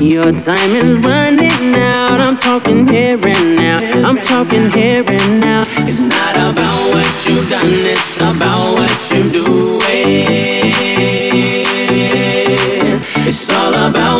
Your time is running out. I'm talking here and now. I'm talking here and now. It's not about what you've done, it's about what you do. It's all about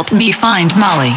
help me find Molly.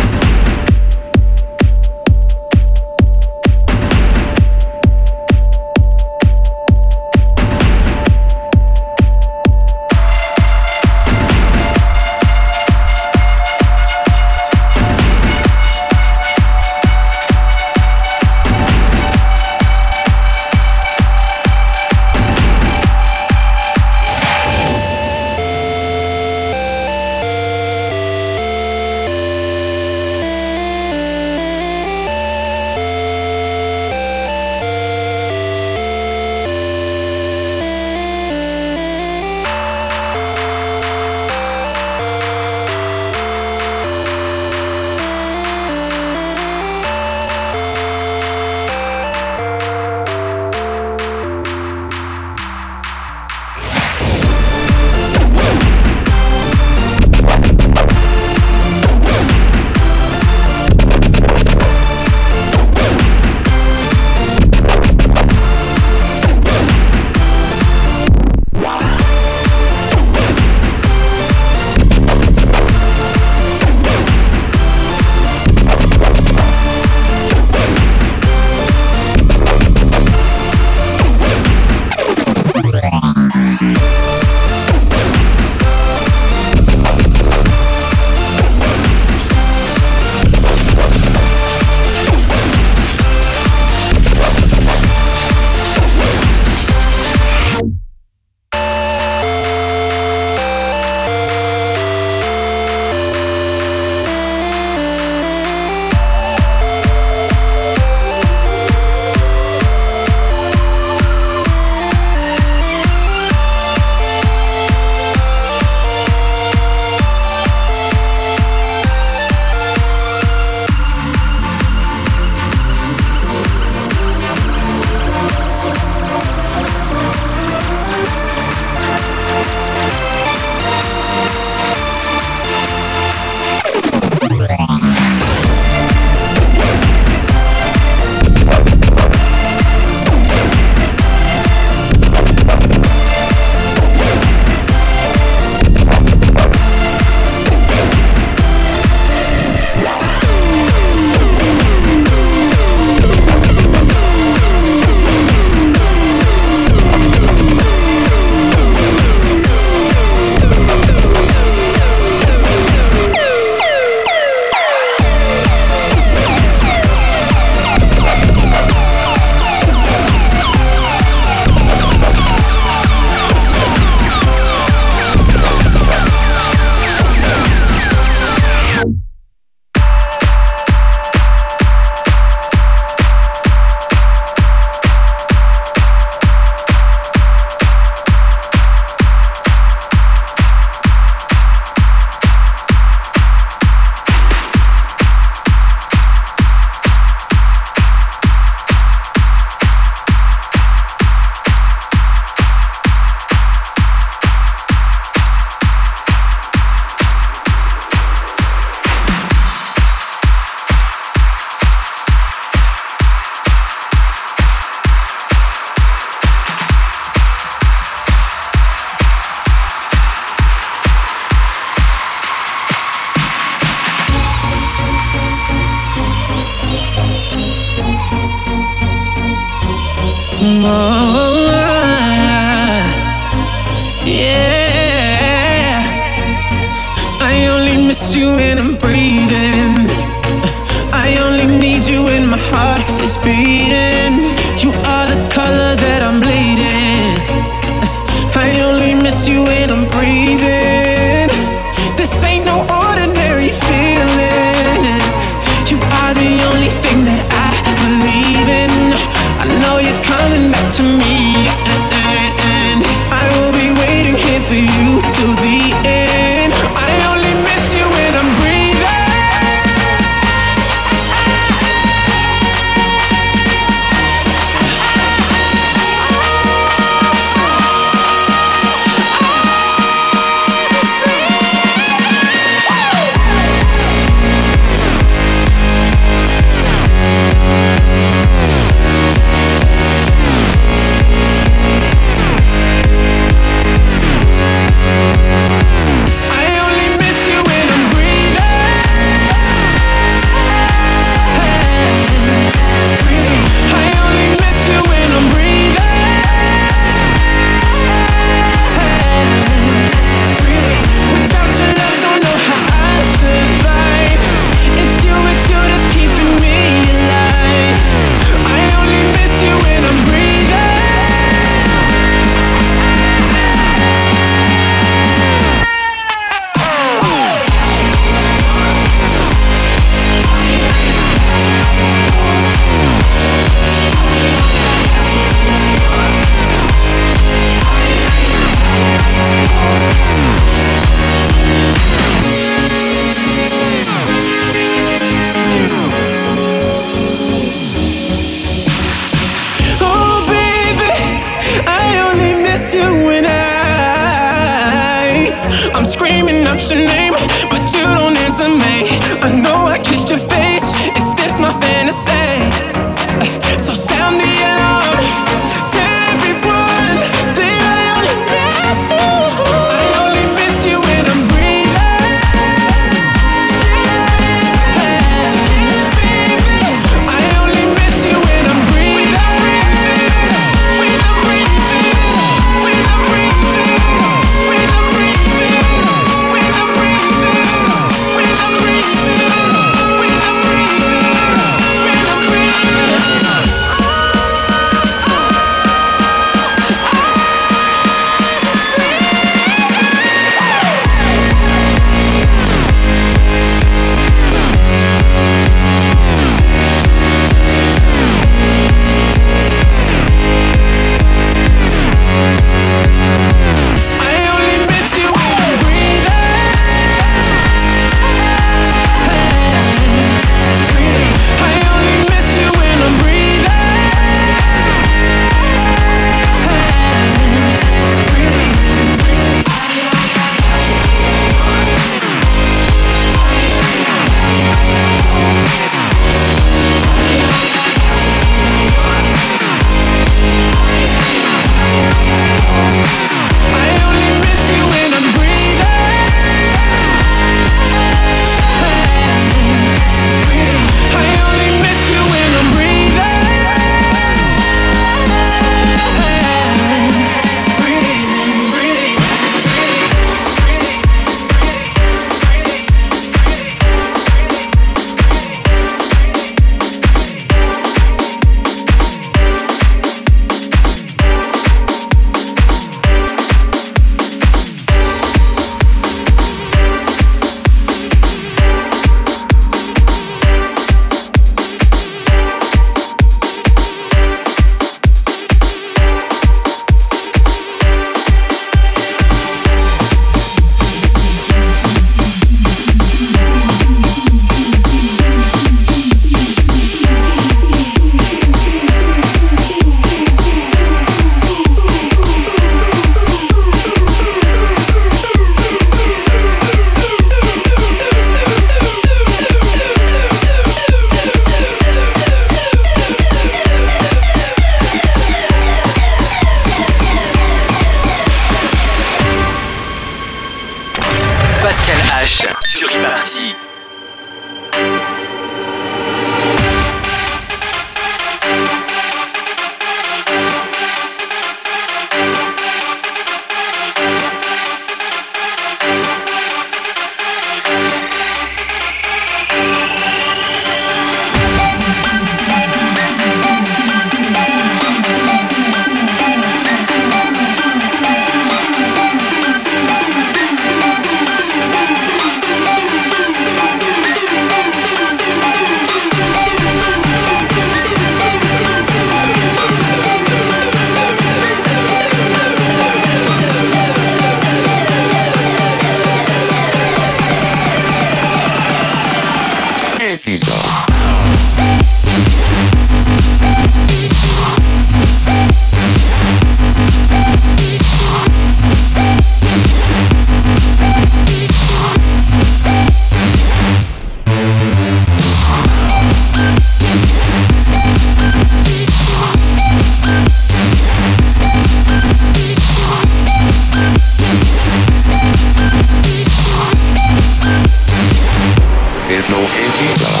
Be alive.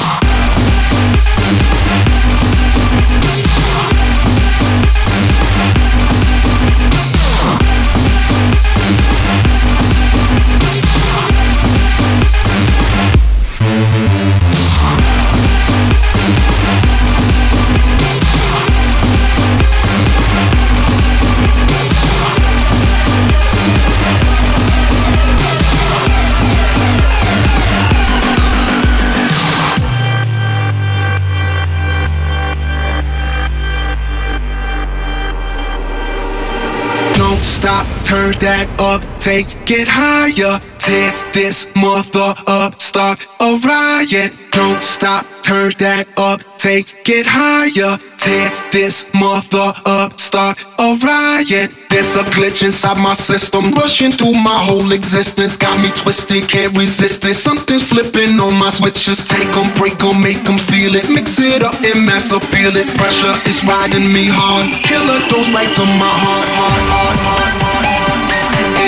That up, take it higher. Tear this mother up, start a riot. Don't stop, turn that up, take it higher. Tear this mother up, start a riot. There's a glitch inside my system, rushing through my whole existence. Got me twisted, can't resist it. Something's flipping on my switches. Take them, break them, make them feel it. Mix it up and mass appeal it. Pressure is riding me hard. Killer dose right to my heart, heart, heart, heart, heart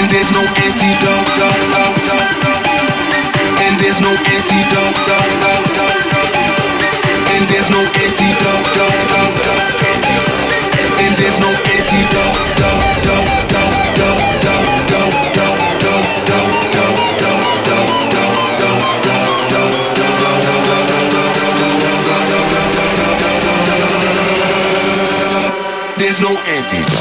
there's no antidote. There's no antidote. There's no antidote. There's no antidote. There's no antidote.